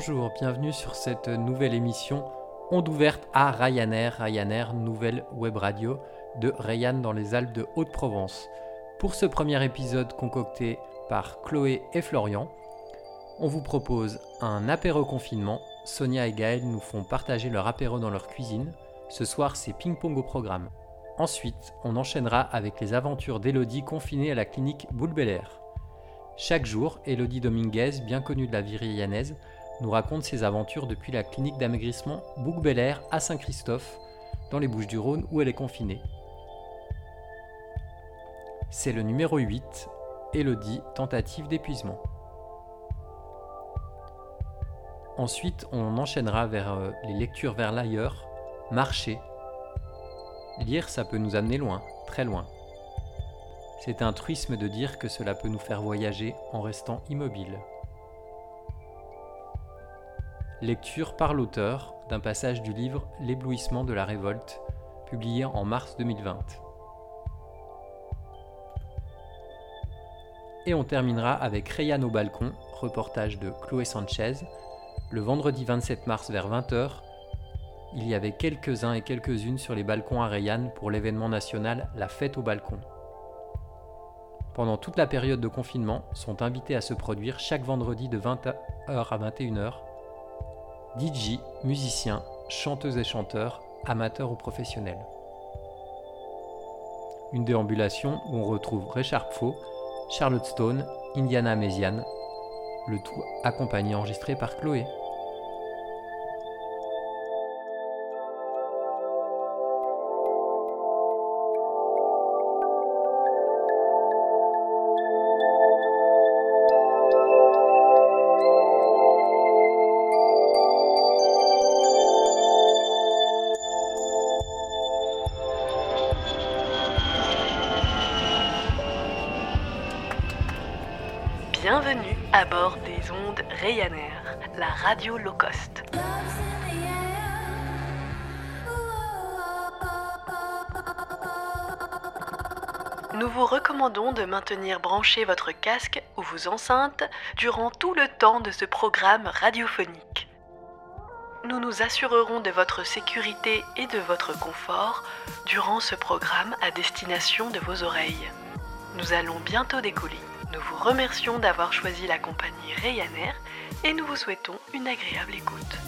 Bonjour, bienvenue sur cette nouvelle émission Onde ouverte à Ryanair, Ryanair, nouvelle web radio de Rayan dans les Alpes de Haute-Provence. Pour ce premier épisode concocté par Chloé et Florian, on vous propose un apéro confinement. Sonia et Gaël nous font partager leur apéro dans leur cuisine. Ce soir, c'est ping-pong au programme. Ensuite, on enchaînera avec les aventures d'Elodie confinée à la clinique Boule Chaque jour, Elodie Dominguez, bien connue de la vie nous raconte ses aventures depuis la clinique d'amaigrissement Bouc à Saint-Christophe, dans les Bouches du Rhône où elle est confinée. C'est le numéro 8, Elodie, tentative d'épuisement. Ensuite, on enchaînera vers euh, les lectures vers l'ailleurs, marcher. Lire, ça peut nous amener loin, très loin. C'est un truisme de dire que cela peut nous faire voyager en restant immobile. Lecture par l'auteur d'un passage du livre L'éblouissement de la révolte, publié en mars 2020. Et on terminera avec Rayan au balcon, reportage de Chloé Sanchez. Le vendredi 27 mars vers 20h, il y avait quelques-uns et quelques-unes sur les balcons à Rayan pour l'événement national La fête au balcon. Pendant toute la période de confinement, sont invités à se produire chaque vendredi de 20h à 21h DJ, musiciens, chanteuses et chanteurs, amateurs ou professionnels. Une déambulation où on retrouve Richard Faux, Charlotte Stone, Indiana Méziane, le tout accompagné enregistré par Chloé. Ryanair, la radio low cost. Nous vous recommandons de maintenir branché votre casque ou vos enceintes durant tout le temps de ce programme radiophonique. Nous nous assurerons de votre sécurité et de votre confort durant ce programme à destination de vos oreilles. Nous allons bientôt décoller. Nous vous remercions d'avoir choisi la compagnie Ryanair et nous vous souhaitons une agréable écoute.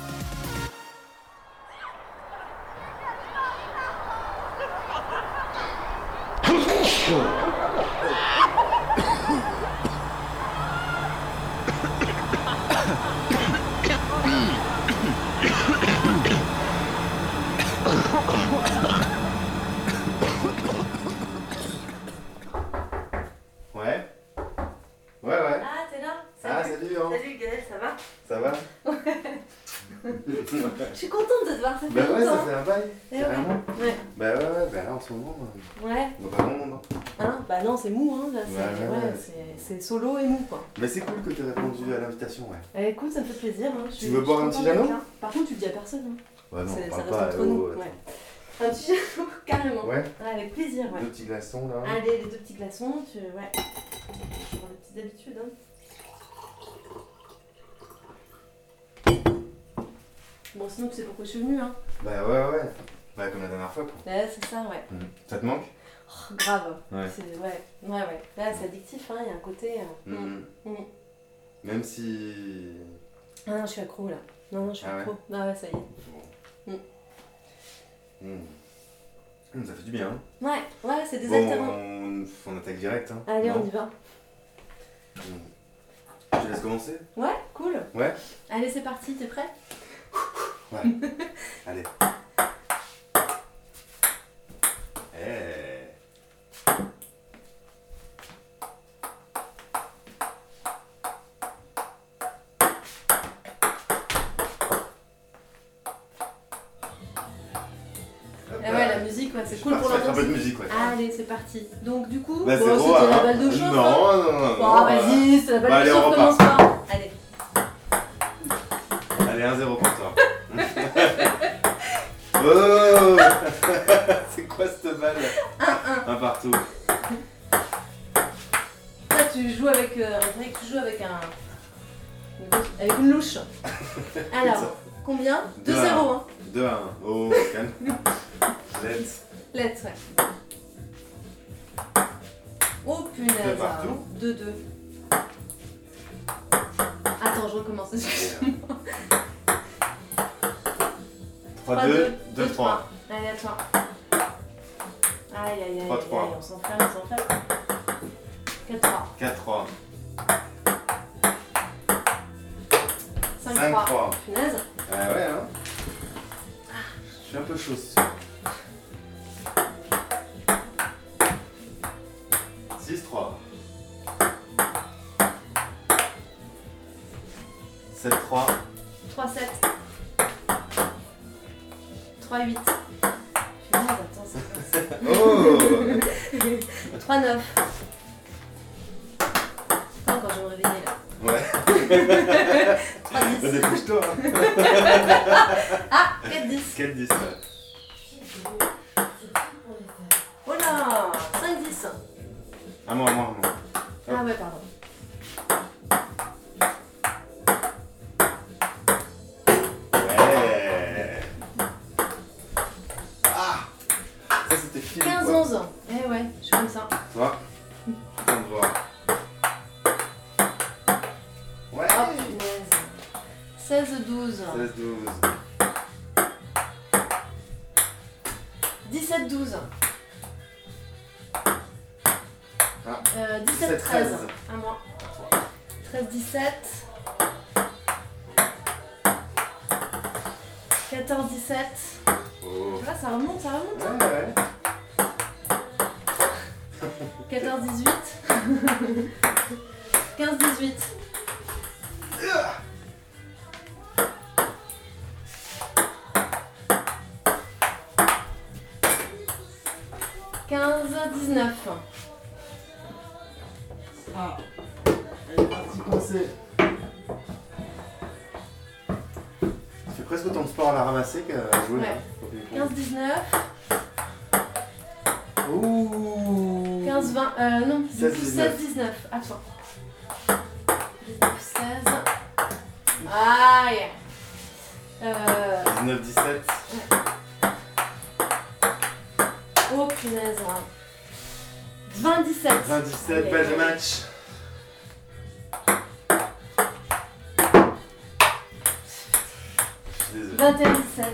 Voir, ça fait Bah ouais, ça fait un bail. Eh ouais. Carrément. Ouais. Bah ouais, ouais, bah là en ce moment, euh, Ouais. on va pas grand monde. hein. Hein bah non, c'est mou, hein. Là, c'est Ouais, ouais, ouais, ouais. c'est- c'est solo et mou, quoi. Mais c'est cool que tu répondu à l'invitation, ouais. Eh, écoute, ça me fait plaisir. Hein. Je suis- veux je boire un petit d'être Jeannot là. Par contre, tu le dis à personne. Hein. Ouais, non, C'est- on ça parle reste pas. entre nous. oh, ouais. Un petit Jeannot, carrément. Ouais, avec plaisir, ouais. deux petits glaçons là. Allez, les deux petits glaçons, tu... ouais. Je petites habitudes, hein. Bon, sinon, tu sais pourquoi je suis venue, hein. Bah ouais, ouais. Bah comme la dernière fois, quoi. Ouais, c'est ça, ouais. Mhm. Ça te manque? Oh, grave. Ouais. Ouais, ouais, ouais. Là, c'est addictif, hein. Il y a un côté. euh, Mhm. mm. Même si. Ah non, je suis accro là. Non, non, je suis Ah ouais accro. Ah ouais, ça y est. Bon. Ça fait du bien. hein. Ouais, ouais, c'est Bon, désaltérant. on... on attaque direct. Hein. Allez, Non on y va. Je laisse commencer Ouais, cool. Ouais Allez, c'est parti, t'es prêt? Ouais. Allez. Eh. Eh ouais, la musique, ouais, c'est cool pour mettre un peu de l'ambiance. musique, ouais. Allez, c'est parti. Donc, du coup, Bah, bon, zéro, c'était la hein. balle de chauffe. hein. Non, non, non. Bon, non. vas-y, c'est la balle Bah, de allez, chauffe, on commence pas. Allez. Allez, 1-0 pour toi. oh C'est quoi cette balle Un partout. Là, tu joues avec. Euh, on dirait que tu joues avec un. Avec une louche. Alors, combien? 2-0, Deux à hein 2 à 1. Oh, calme. Let's. Let's, ouais. Oh punaise. Deux partout. 2-2. Ah ouais, hein Je suis un peu chaud. ce soir. сердись. 17. 14, 17. Oh. Là, ça remonte, ça remonte. Hein. Ouais, ouais. 14, 18. 15, 18. Euh, non, 16, 16, 19. À toi. 19, 16. Aïe. Euh, 19, 17. oh punaise. 20, 17. 20, 17, belle de match. Je suis désolé. 21, 17.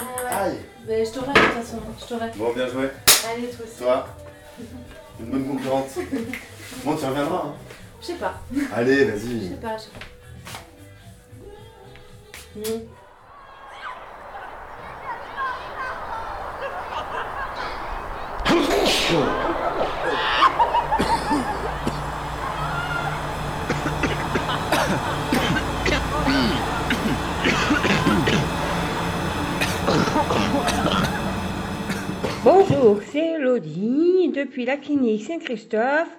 Ah ouais. Aïe Mais je t'aurai de toute façon. Je t'aurai. Bon, bien joué. Bon, tu reviendras. Hein. Je sais pas. Allez, Je vas-y. sais pas, je sais pas. Hmm. Bonjour, c'est Elodie depuis la clinique Saint-Christophe.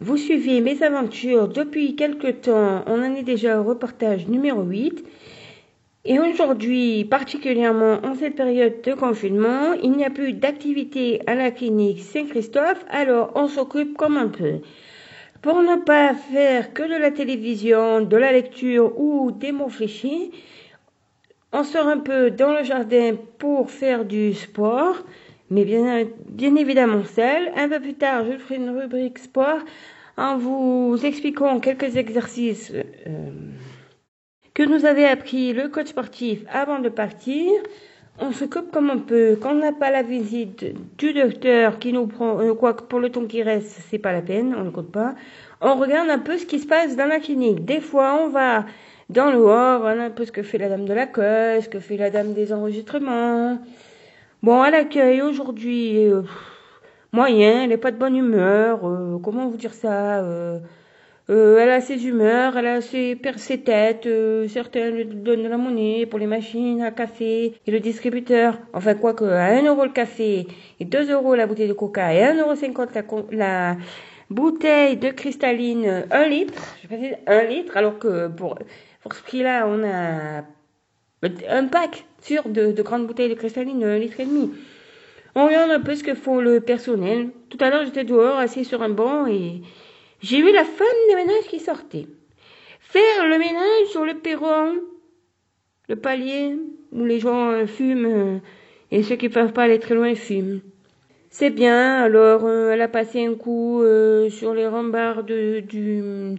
Vous suivez mes aventures depuis quelque temps. On en est déjà au reportage numéro 8. Et aujourd'hui, particulièrement en cette période de confinement, il n'y a plus d'activité à la clinique Saint-Christophe, alors on s'occupe comme un peu. Pour ne pas faire que de la télévision, de la lecture ou des mots fléchés, on sort un peu dans le jardin pour faire du sport, mais bien, bien évidemment seul. Un peu plus tard, je ferai une rubrique sport en vous expliquant quelques exercices euh, que nous avait appris le coach sportif avant de partir. On s'occupe comme on peut. Quand on n'a pas la visite du docteur qui nous prend, euh, pour le temps qui reste, c'est pas la peine, on ne compte pas. On regarde un peu ce qui se passe dans la clinique. Des fois, on va dans le hors, voilà un peu ce que fait la dame de l'accueil, ce que fait la dame des enregistrements. Bon, à l'accueil aujourd'hui, euh, moyen, elle n'est pas de bonne humeur. euh, comment vous dire ça euh, euh, Elle a ses humeurs, elle a ses, per- ses têtes. euh, certains lui donnent de la monnaie pour les machines à café et le distributeur. Enfin, quoi que, à 1 euro le café et 2 euros la bouteille de coca et 1,50 euro la, la bouteille de cristalline 1 litre. Je précise 1 litre, alors que pour, pour ce prix-là, on a un pack sur de, de grandes bouteilles de cristalline, un litre et demi. On regarde un peu ce que font le personnel. Tout à l'heure, j'étais dehors, assis sur un banc, et j'ai vu la femme de ménage qui sortait. faire le ménage sur le perron, le palier où les gens euh, fument euh, et ceux qui ne peuvent pas aller très loin fument. C'est bien, alors euh, elle a passé un coup sur les rambardes du,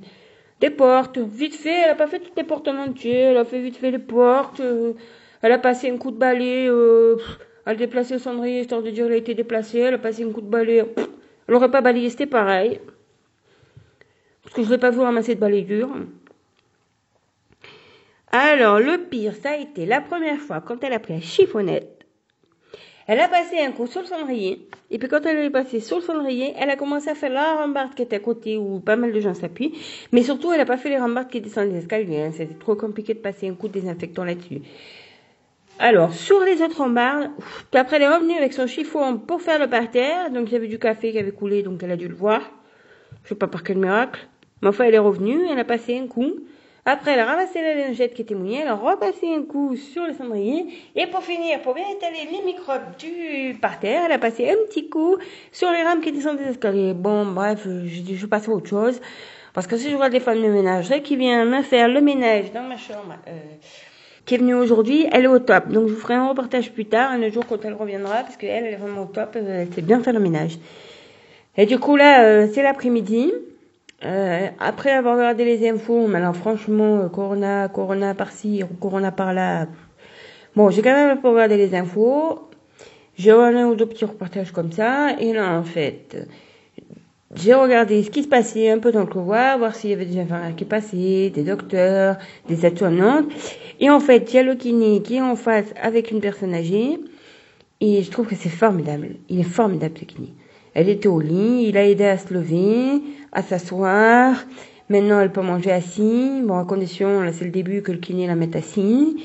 des portes, vite fait, elle a pas fait toutes les portes en entier, elle a fait vite fait les portes, elle a passé un coup de balai, elle a déplacé le cendrier, histoire de dire qu'elle a été déplacée, elle a passé un coup de balai, elle aurait pas balayé, c'était pareil. Parce que je l'ai pas vu ramasser de balai dur. Alors, le pire, ça a été la première fois quand elle a pris la chiffonnette. Elle a passé un coup sur le cendrier. Et puis quand elle est passée sur le cendrier, elle a commencé à faire la rambarde qui était à côté où pas mal de gens s'appuient. Mais surtout, elle n'a pas fait les rambardes qui descendent les escaliers. Hein. C'était trop compliqué de passer un coup de désinfectant là-dessus. Alors, sur les autres rambardes, après elle est revenue avec son chiffon pour faire le parterre. Donc il y avait du café qui avait coulé, donc elle a dû le voir. Je sais pas par quel miracle. Mais enfin, elle est revenue, elle a passé un coup. Après, elle a ramassé la lingette qui était mouillée, elle a repassé un coup sur le cendrier. Et pour finir, pour bien étaler les microbes du parterre, elle a passé un petit coup sur les rames qui descendent des escaliers. Bon, bref, je, je passe à autre chose. Parce que si je vois des femmes de ménage qui vient me faire le ménage dans ma chambre, euh, qui est venue aujourd'hui, elle est au top. Donc je vous ferai un reportage plus tard, un jour quand elle reviendra, parce qu'elle, elle est vraiment au top, elle sait bien faire le ménage. Et du coup là, euh, c'est l'après-midi. Euh, après avoir regardé les infos, maintenant franchement, euh, Corona, Corona par-ci, Corona par-là. Bon, j'ai quand même regardé les infos. J'ai regardé un ou deux petits reportages comme ça. Et là, en fait, j'ai regardé ce qui se passait un peu dans le couloir, voir s'il y avait des infirmières qui passaient, des docteurs, des aides-soignantes. Et en fait, il y a le kiné qui est en face avec une personne âgée. Et je trouve que c'est formidable. Il est formidable, ce kiné. Elle était au lit, il a aidé à se lever, à s'asseoir. Maintenant, elle peut manger assise. Bon, à condition, là, c'est le début que le kiné la mette assise.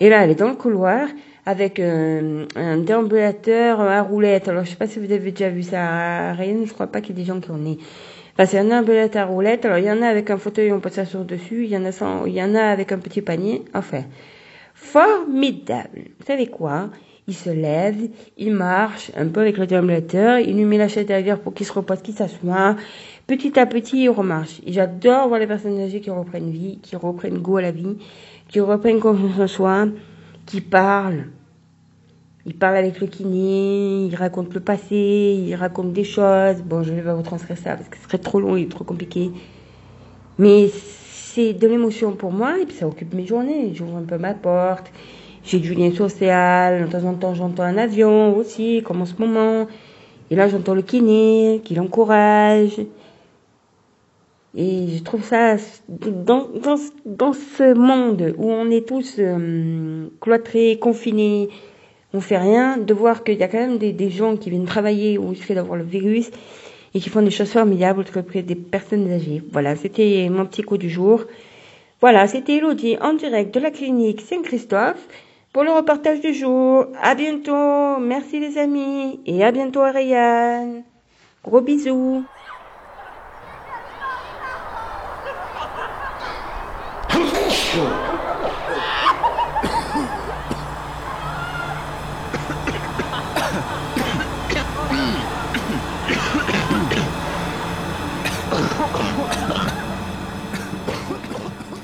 Et là, elle est dans le couloir avec euh, un déambulateur à roulette. Alors, je sais pas si vous avez déjà vu ça à Rennes. Je crois pas qu'il y ait des gens qui en aient. Enfin, c'est un déambulateur à roulette. Alors, il y en a avec un fauteuil, on peut s'asseoir dessus. Il y en a sans, il y en a avec un petit panier. Enfin, formidable. Vous savez quoi? Il se lève, il marche un peu avec le déambulateur, il lui met la chaise derrière pour qu'il se repose, qu'il s'assoit. Petit à petit, il remarche. J'adore voir les personnes âgées qui reprennent vie, qui reprennent goût à la vie, qui reprennent confiance en soi, qui parlent. Il parle avec le kiné, il raconte le passé, il raconte des choses. Bon, je vais pas vous transcrire ça parce que ce serait trop long et trop compliqué. Mais c'est de l'émotion pour moi et puis ça occupe mes journées. J'ouvre un peu ma porte, j'ai du lien social. De temps en temps, j'entends un avion aussi, comme en ce moment. Et là, j'entends le kiné qui l'encourage. Et je trouve ça, dans, dans, dans ce monde où on est tous euh, cloîtrés, confinés, on fait rien, de voir qu'il y a quand même des, des gens qui viennent travailler il fait d'avoir le virus et qui font des choses formidables auprès des personnes âgées. Voilà, c'était mon petit coup du jour. Voilà, c'était Elodie en direct de la clinique Saint-Christophe pour le reportage du jour. À bientôt. Merci les amis. Et à bientôt à Rayanne. Gros bisous.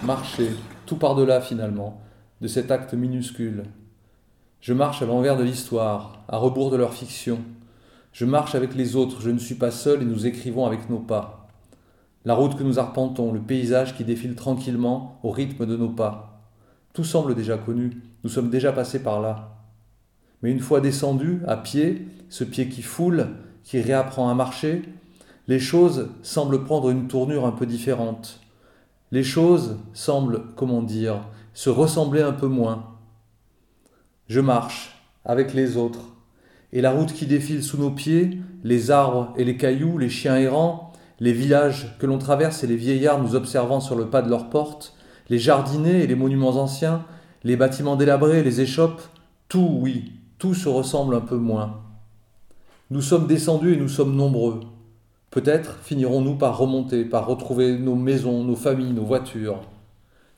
Marcher, tout par-delà finalement de cet acte minuscule. Je marche à l'envers de l'histoire, à rebours de leur fiction. Je marche avec les autres, je ne suis pas seul et nous écrivons avec nos pas. La route que nous arpentons, le paysage qui défile tranquillement au rythme de nos pas. Tout semble déjà connu, nous sommes déjà passés par là. Mais une fois descendu, à pied, ce pied qui foule, qui réapprend à marcher, les choses semblent prendre une tournure un peu différente. Les choses semblent, comment dire, se ressembler un peu moins. Je marche avec les autres, et la route qui défile sous nos pieds, les arbres et les cailloux, les chiens errants, les villages que l'on traverse et les vieillards nous observant sur le pas de leurs portes, les jardinets et les monuments anciens, les bâtiments délabrés, les échoppes, tout, oui, tout se ressemble un peu moins. Nous sommes descendus et nous sommes nombreux. Peut-être finirons-nous par remonter, par retrouver nos maisons, nos familles, nos voitures.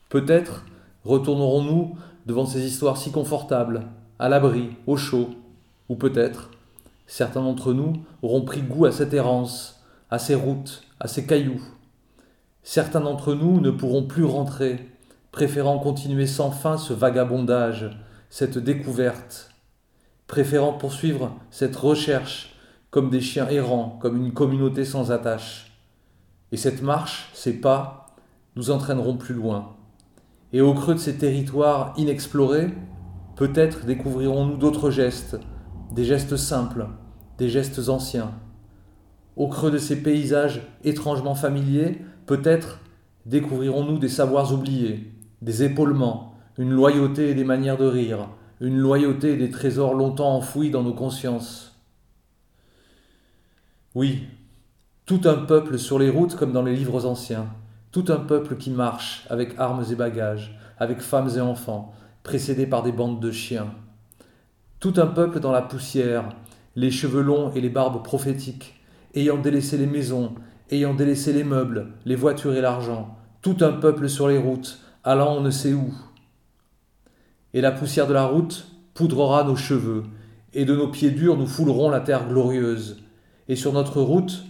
Peut-être Retournerons-nous devant ces histoires si confortables, à l'abri, au chaud Ou peut-être, certains d'entre nous auront pris goût à cette errance, à ces routes, à ces cailloux. Certains d'entre nous ne pourront plus rentrer, préférant continuer sans fin ce vagabondage, cette découverte, préférant poursuivre cette recherche comme des chiens errants, comme une communauté sans attache. Et cette marche, ces pas, nous entraîneront plus loin. Et au creux de ces territoires inexplorés, peut-être découvrirons-nous d'autres gestes, des gestes simples, des gestes anciens. Au creux de ces paysages étrangement familiers, peut-être découvrirons-nous des savoirs oubliés, des épaulements, une loyauté et des manières de rire, une loyauté et des trésors longtemps enfouis dans nos consciences. Oui, tout un peuple sur les routes comme dans les livres anciens, tout un peuple qui marche avec armes et bagages, avec femmes et enfants, précédés par des bandes de chiens. Tout un peuple dans la poussière, les cheveux longs et les barbes prophétiques, ayant délaissé les maisons, ayant délaissé les meubles, les voitures et l'argent, tout un peuple sur les routes, allant on ne sait où. Et la poussière de la route poudrera nos cheveux, et de nos pieds durs nous foulerons la terre glorieuse. Et sur notre route,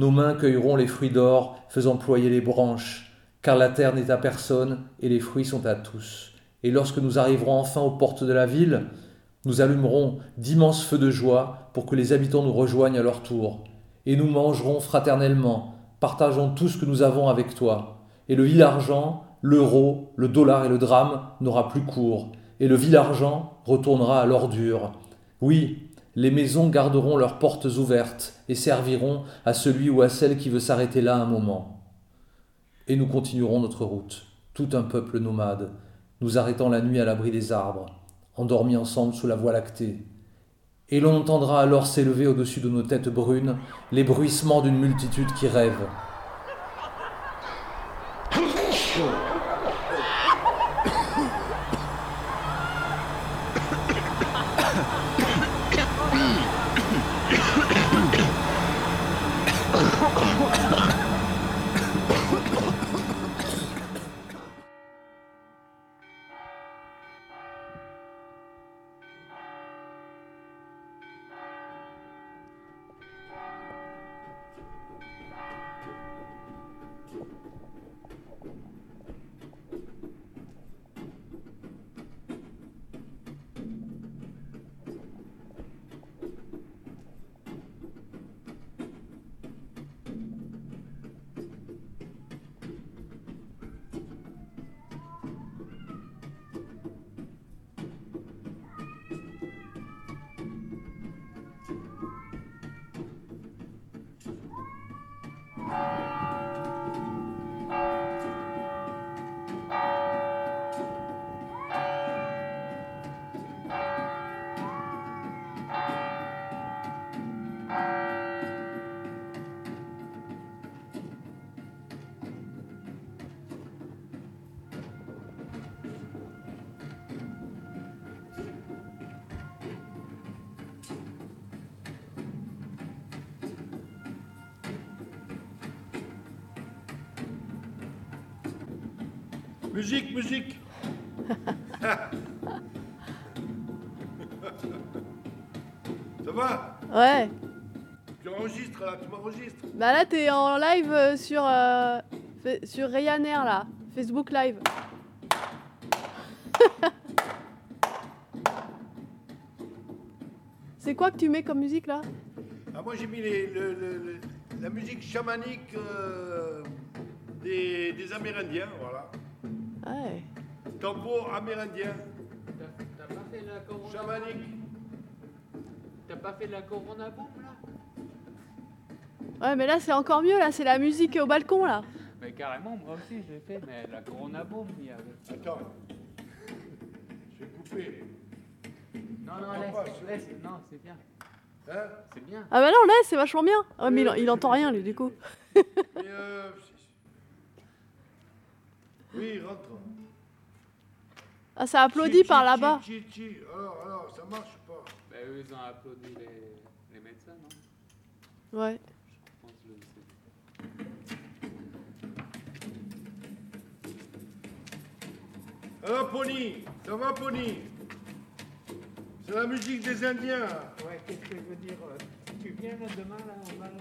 nos mains cueilleront les fruits d'or, faisant ployer les branches, car la terre n'est à personne et les fruits sont à tous. Et lorsque nous arriverons enfin aux portes de la ville, nous allumerons d'immenses feux de joie pour que les habitants nous rejoignent à leur tour. Et nous mangerons fraternellement, partageons tout ce que nous avons avec toi. Et le vil argent, l'euro, le dollar et le drame n'aura plus cours. Et le vil argent retournera à l'ordure. Oui, les maisons garderont leurs portes ouvertes et serviront à celui ou à celle qui veut s'arrêter là un moment. Et nous continuerons notre route, tout un peuple nomade, nous arrêtant la nuit à l'abri des arbres, endormis ensemble sous la voie lactée. Et l'on entendra alors s'élever au-dessus de nos têtes brunes les bruissements d'une multitude qui rêve. Musique, musique Ça va Ouais. Tu enregistres là, tu m'enregistres Bah là, t'es en live euh, sur, euh, sur Ryanair, là. Facebook Live. C'est quoi que tu mets comme musique, là? Ah, moi j'ai mis les- le- le- le- la musique chamanique euh, des, des Amérindiens, voilà. Ouais. Tambour amérindien, T'as pas fait la corona chamanique. T'as pas fait la corona bombe là? Ouais, mais là, c'est encore mieux, là. C'est la musique au balcon, là. Mais carrément, moi aussi je l'ai fait, mais la corona bombe il y avait. Attends. Je vais couper. Non, non, non, laisse, laisse, laisse, laisse, non, c'est bien. Hein? C'est bien. Ah bah non, là, c'est vachement bien. Ouais, mais il, il entend rien, lui, du coup. Et euh, Oui, rentre. Ah, ça applaudit par là-bas. Alors, alors, ça marche ou pas? Bah, eux ils ont applaudi les, les médecins, non? Ouais. Je pense que je sais. Alors, Pony, ça va, Pony? C'est la musique des Indiens. Ouais, qu'est-ce que je veux dire? Tu viens là demain là, on va là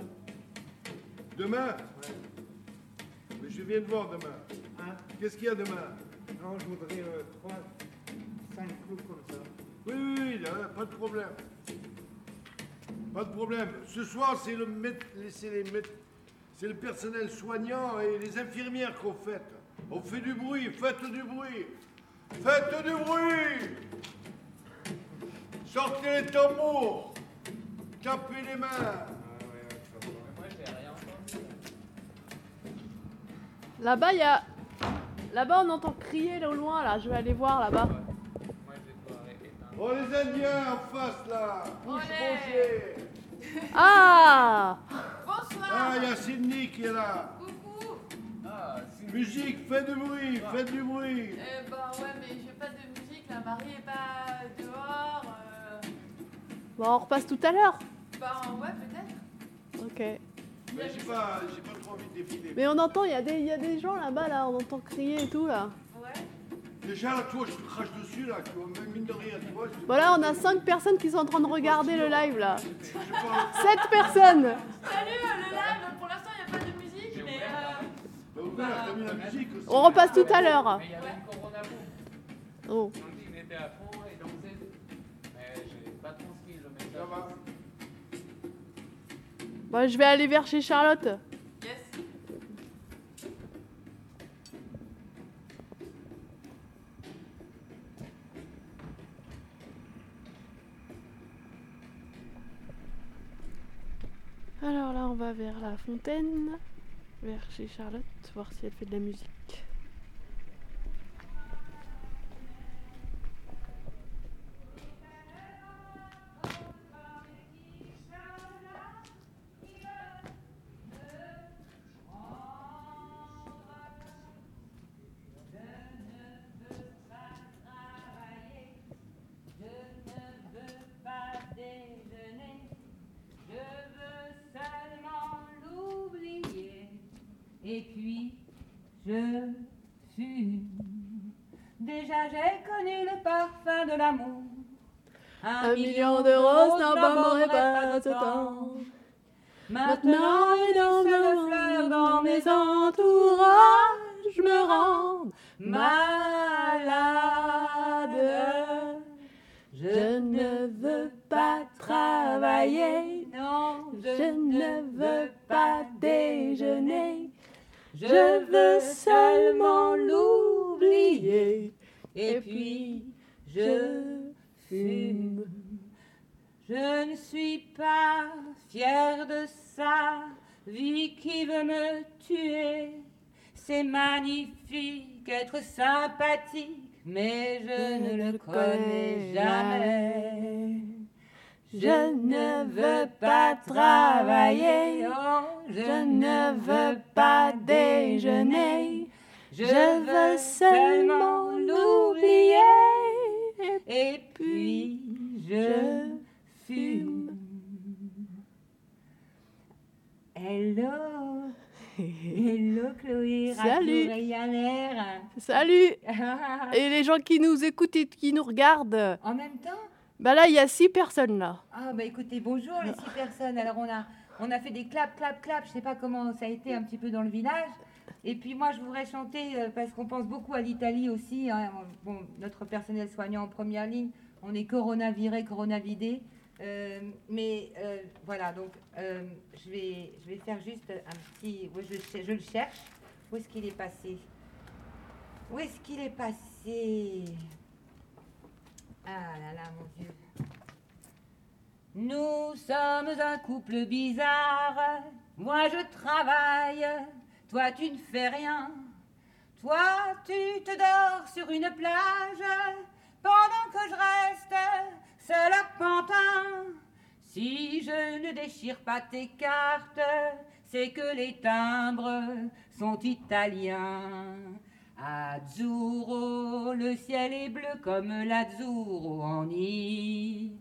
Demain? Mais je viens de voir demain. Hein Qu'est-ce qu'il y a demain? Non, je voudrais euh, 3, 5 clous comme ça. Oui, oui, oui, là, pas de problème. Pas de problème. Ce soir, c'est le, c'est le personnel soignant et les infirmières qu'on fête. On fait du bruit, faites du bruit. Faites du bruit Sortez les tambours Tapez les mains Là-bas, il y a. Là-bas, on entend crier là au loin, là. Je vais aller voir là-bas. Oh, les Indiens en face, là Bouche Ah Ah, il y a Sydney qui est là Musique, faites du bruit, faites du bruit Eh ben ouais, mais j'ai pas de musique, la Marie est pas dehors. euh, Bon, on repasse tout à l'heure. Ben ouais, peut-être. Ok. Mais j'ai pas, j'ai pas trop envie de défiler. Mais on entend, il y, a des- il y a des gens là-bas, là. On entend crier et tout, là. Ouais. Déjà, là, toi, je te crache dessus, là, tu vois, même mine de rien, tu vois. je Voilà, on a 5 personnes qui sont en train de regarder le live, là. je parle- 7 personnes Salut, euh, le live, pour l'instant, il n'y a pas de musique, mais. Euh... Bah, ouvert, t'as mis la musique aussi. On repasse tout à l'heure. Mais il y avait une Corona Boom. Oh. On dit était à fond et dansait. Mais j'ai pas transmis le message. Ça va Bon, je vais aller vers chez Charlotte. Yes. Alors là, on va vers la fontaine, vers chez Charlotte, voir si elle fait de la musique. Déjà j'ai connu le parfum de l'amour. Un million de roses n'abandonnerait pas ce temps. Maintenant, énormément de fleurs dans mes entourages me rendent malade. Je ne veux pas travailler, non, je ne veux pas déjeuner. Je veux seulement l'oublier. Et puis, je fume. Je ne suis pas fière de sa vie qui veut me tuer. C'est magnifique être sympathique, mais je ne le connais jamais. Je ne veux pas travailler, oh, je ne veux pas déjeuner. Je veux seulement l'oublier. Et puis je fume. Hello. Hello Chloé. Salut. Ryanair. Salut Et les gens qui nous écoutent et qui nous regardent En même temps Bah là, il y a 6 personnes là. Ah bah écoutez, bonjour les six personnes. Alors on a, on a fait des clap, clap, clap. Je sais pas comment ça a été un petit peu dans le village. Et puis moi je voudrais chanter euh, parce qu'on pense beaucoup à l'Italie aussi. hein. Bon, notre personnel soignant en première ligne, on est coronaviré, coronavidé. Euh, mais euh, voilà, donc je, vais, je vais faire juste un petit... je le cherche. Où est-ce qu'il est passé? Où est-ce qu'il est passé? Ah là là, mon Dieu. Nous sommes un couple bizarre. Moi je travaille, toi tu ne fais rien. Toi tu te dors sur une plage pendant que je reste seul à Pantin. Si je ne déchire pas tes cartes, c'est que les timbres sont italiens. Azzurro, le ciel est bleu comme l'azzurro en Italie.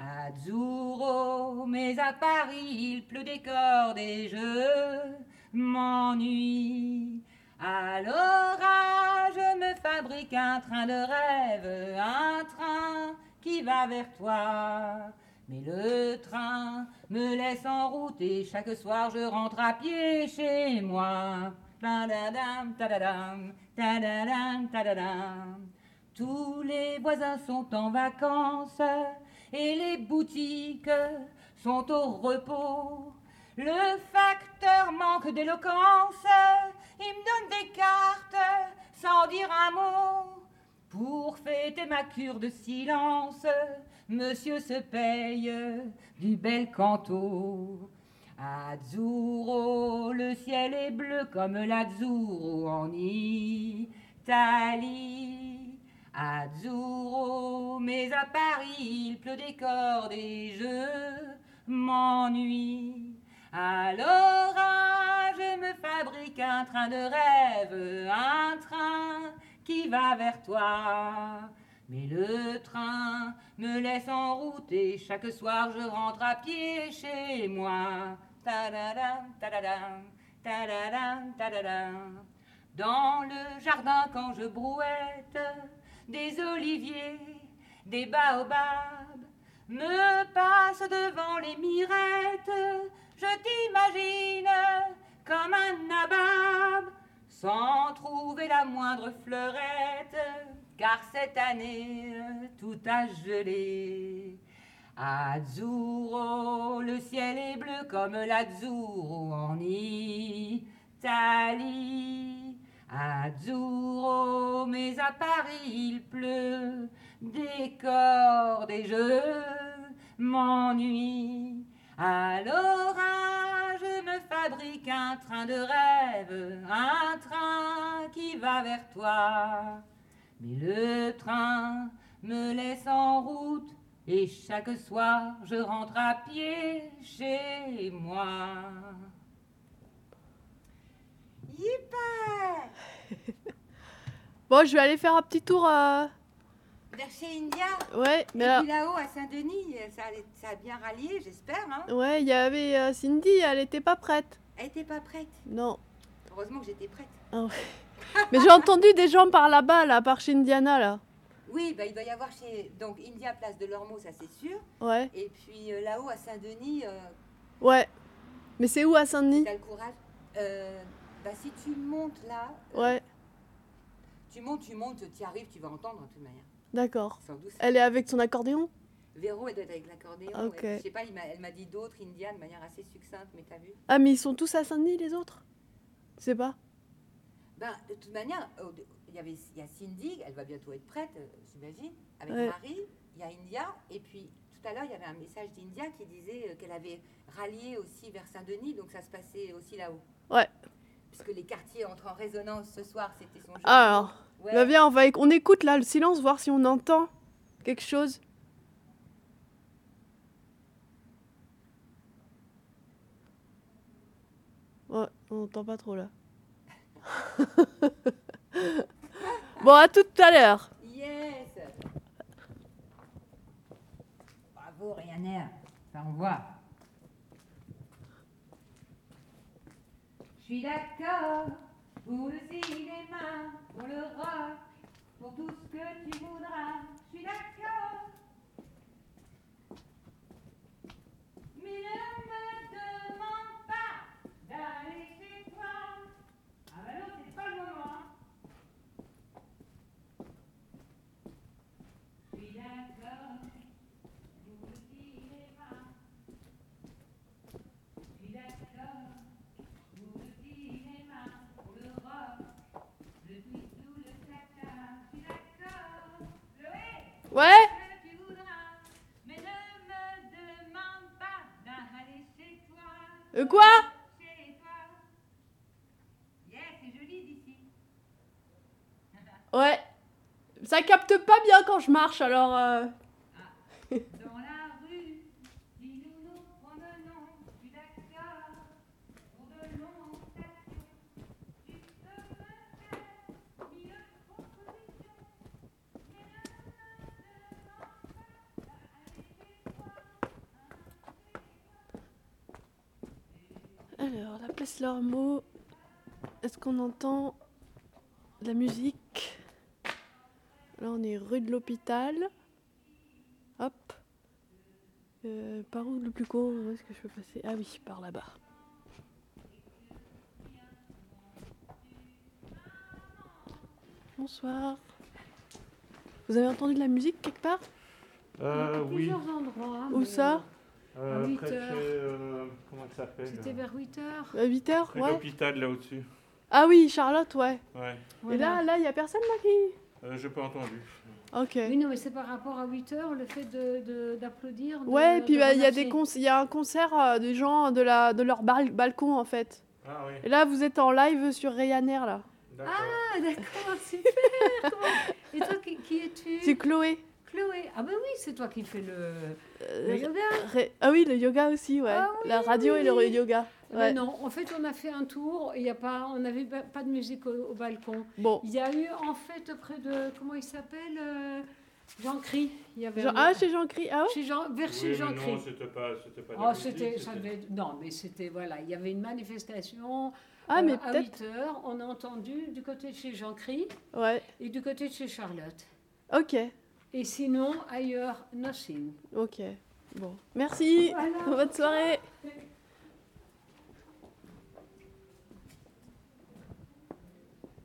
Azzurro, mais à Paris il pleut des cordes et je m'ennuie. Alors ah, je me fabrique un train de rêve, un train qui va vers toi. Mais le train me laisse en route et chaque soir je rentre à pied chez moi. Tous les voisins sont en vacances et les boutiques sont au repos. Le facteur manque d'éloquence, il me donne des cartes sans dire un mot. Pour fêter ma cure de silence, monsieur se paye du bel canto. Azzurro, le ciel est bleu comme l'Azzurro en Italie. Azzurro, mais à Paris il pleut des cordes et je m'ennuie. Alors ah, je me fabrique un train de rêve, un train qui va vers toi. Mais le train me laisse en route et chaque soir je rentre à pied chez moi. Dans le jardin quand je brouette, des oliviers, des baobabs me passent devant les mirettes. Je t'imagine comme un nabab sans trouver la moindre fleurette, car cette année tout a gelé. Azzurro, le ciel est bleu comme l'Azzurro en Italie. Azzurro, mais à Paris il pleut des cordes et je m'ennuie. Alors ah, je me fabrique un train de rêve, un train qui va vers toi. Mais le train me laisse en route et chaque soir je rentre à pied chez moi. Yippa Bon, je vais aller faire un petit tour. euh, Vers chez India Ouais, mais Et alors- puis là-haut à Saint-Denis, ça, ça a bien rallié, j'espère. Hein Ouais, il y avait euh, Cindy, elle était pas prête. Elle était pas prête. Non. Heureusement que j'étais prête. Ah ouais. Mais j'ai entendu des gens par là-bas, là, par chez Indiana, là. Oui, bah, il doit y avoir chez donc India Place de l'Ormeau, ça c'est sûr. Ouais. Et puis euh, là-haut à Saint-Denis, euh, Ouais. Mais c'est où à Saint-Denis t'as le courage. Euh, bah, si tu montes là, Ouais, tu montes, tu montes, tu y arrives, tu vas entendre de toute manière. d'accord. Elle est avec son accordéon Véro, elle doit être avec l'accordéon. Ok. ouais. Je sais pas, elle m'a dit d'autres India de manière assez succincte, mais t'as vu Ah, mais ils sont tous à Saint-Denis, les autres? Je sais pas. Ben, de toute manière, il y, avait, il y a Cindy, elle va bientôt être prête, euh, j'imagine, avec Ouais. Marie, il y a India, et puis tout à l'heure, il y avait un message d'India qui disait euh, qu'elle avait rallié aussi vers Saint-Denis, donc ça se passait aussi là-haut. Ouais. Puisque les quartiers entrent en résonance ce soir, c'était son jeu. Alors, Ouais. bah viens, on, va, on écoute là le silence, voir si on entend quelque chose. Ouais, on n'entend pas trop là. bon, à tout à l'heure. Yes Bravo, Ryanair, ça envoie. Je suis d'accord pour le cinéma, pour le rock, pour tout ce que tu voudras. Je suis d'accord. Mais ne me demande pas d'aller chez toi. Ah bah non, c'est pas le moment. hein. Je suis d'accord pour le cinéma. Je suis d'accord pour le cinéma, pour le rock, le twist ou le cha-cha. Je suis d'accord. Chloé Ouais Ce que tu voudras, mais ne me demande pas d'aller chez toi. Euh, quoi. Ouais. Ça capte pas bien quand je marche, alors... euh, Place Lormeau. Est-ce qu'on entend la musique? Là, on est rue de l'hôpital. Hop. Euh, par où le plus court Où est-ce que je peux passer? Ah oui, par là-bas. Bonsoir. Vous avez entendu de la musique quelque part? Euh, oui. Plusieurs endroits. Où mais, ça? Euh, À près de heures. chez, euh, comment ça s'appelle C'était euh, vers 8 heures. À 8 heures Près de Ouais. l'hôpital là au-dessus. Ah oui, Charlotte, ouais. Ouais. Et là, là, il y a personne là qui. Euh, j'ai pas entendu. Ok. Oui, non, mais c'est par rapport à 8 heures, le fait de- de- d'applaudir. de- Ouais, et puis bah, il y a des y a un concert euh, des gens de la de leur bal- balcon en fait. Ah oui. Et là, vous êtes en live sur Ryanair là. Ah, d'accord, super. Comment- Et toi, qui, qui es-tu? C'est Chloé. Chloé. Ah, ben oui, c'est toi qui fais le, Euh, le yoga. Ré- Ah oui, le yoga aussi, ouais. Ah la radio et le yoga. Ben Ouais. non, en fait, on a fait un tour. Il y a pas, on n'avait pas de musique au, au balcon. Bon. Il y a eu, en fait, près de. Comment il s'appelle euh, Jean Cri. Il y avait Jean- un- ah, chez Jean Cri. Ah ouais Chez Jean, vers chez Jean mais Cri. non, c'était pas, c'était pas Oh, c'était, ça c'était- devait être- Non, mais c'était, voilà, il y avait une manifestation Ah, mais euh, à peut-être- 8 heures. On a entendu du côté de chez Jean Cri Ouais. et du côté de chez Charlotte. Ok. Et sinon, ailleurs, nothing. Ok. Bon. Merci. Voilà. Bonne soirée.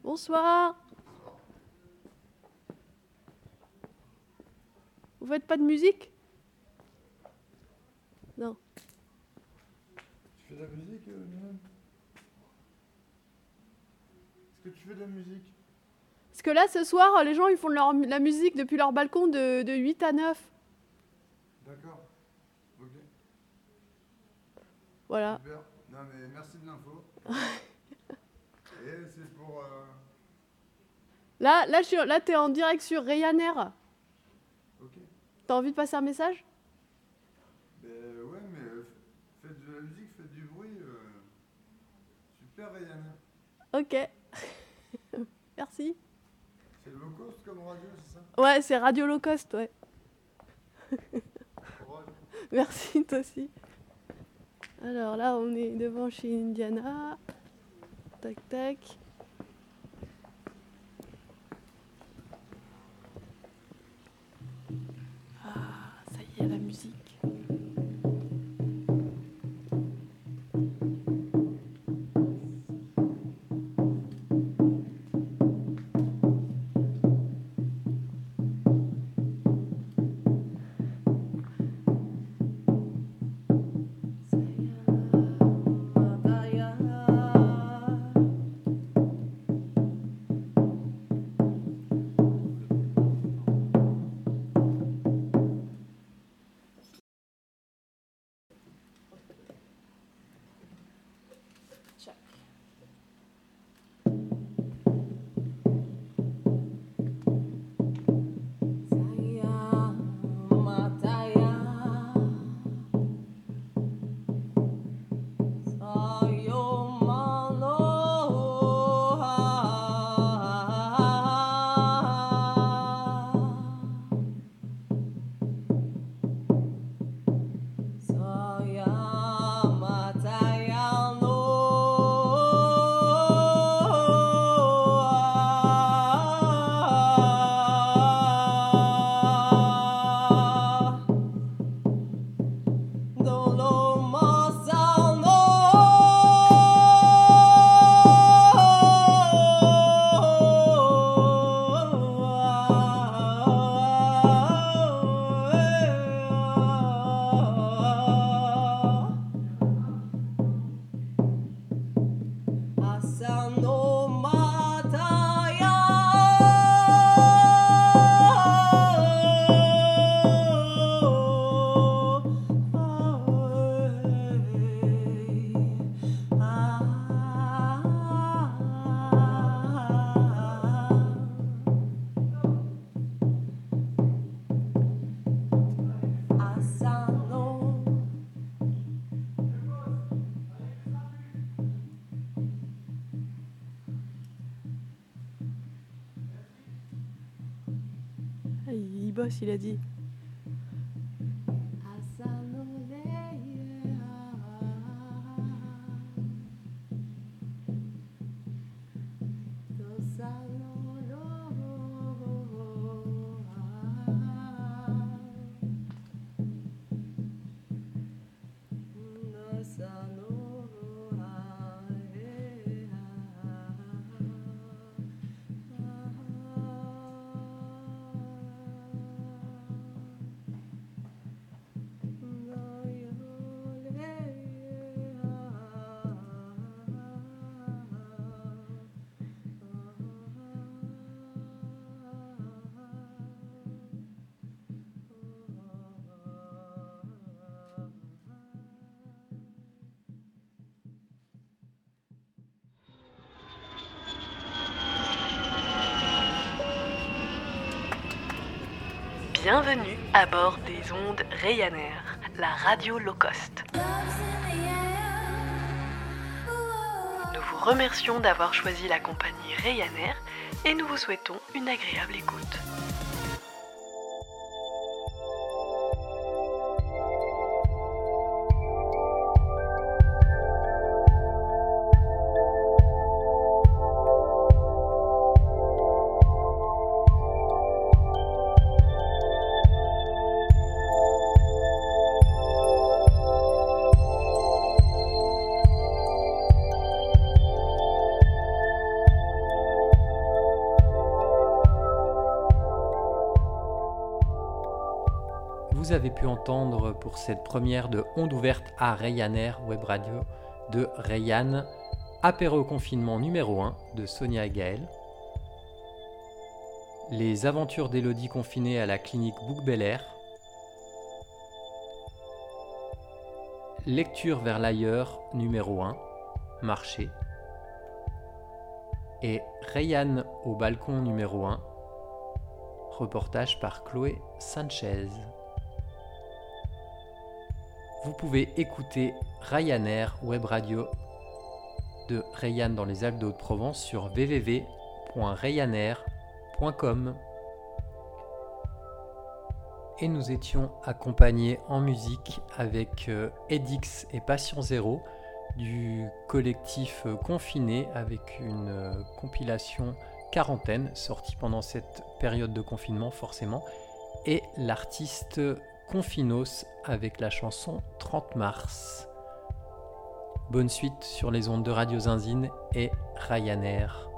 Bonsoir. Vous faites pas de musique? Non. Tu fais de la musique, euh, Est-ce que tu fais de la musique? Parce que là, ce soir, les gens, ils font de leur- la musique depuis leur balcon de, de 8 à 9. D'accord. Ok. Voilà. Super. Non mais merci de l'info. Et c'est pour... euh, Là, là, je là t'es en direct sur Ryanair. Ok. T'as envie de passer un message? Ben ouais mais euh, faites de la musique, faites du bruit. euh, Super Ryanair. Ok. Merci. C'est low cost comme radio, c'est ça? Ouais, c'est Radio Low Cost, ouais. Merci, toi aussi. Alors là, on est devant chez Indiana. Tac, tac. Ah, ça y est, la musique. Bosse, il a dit. Bienvenue à bord des ondes Ryanair, la radio low cost. Nous vous remercions d'avoir choisi la compagnie Ryanair et nous vous souhaitons une agréable écoute. Entendre pour cette première de Onde ouverte à Ryanair Web Radio de Rayan, apéro confinement numéro 1 de Sonia Gaël, Les aventures d'Élodie confinée à la clinique Bouc Bel Air, Lecture vers l'ailleurs numéro 1, Marché, et Rayan au balcon numéro 1, reportage par Chloé Sanchez. Vous pouvez écouter Ryanair Web Radio de Rayan dans les Alpes de Haute-Provence sur www.ryanair.com. Et nous étions accompagnés en musique avec euh, Edix et Passion Zéro du collectif euh, Confiné avec une euh, compilation quarantaine sortie pendant cette période de confinement forcément et l'artiste Confinos avec la chanson 30 mars. Bonne suite sur les ondes de Radio Zinzine et Ryanair.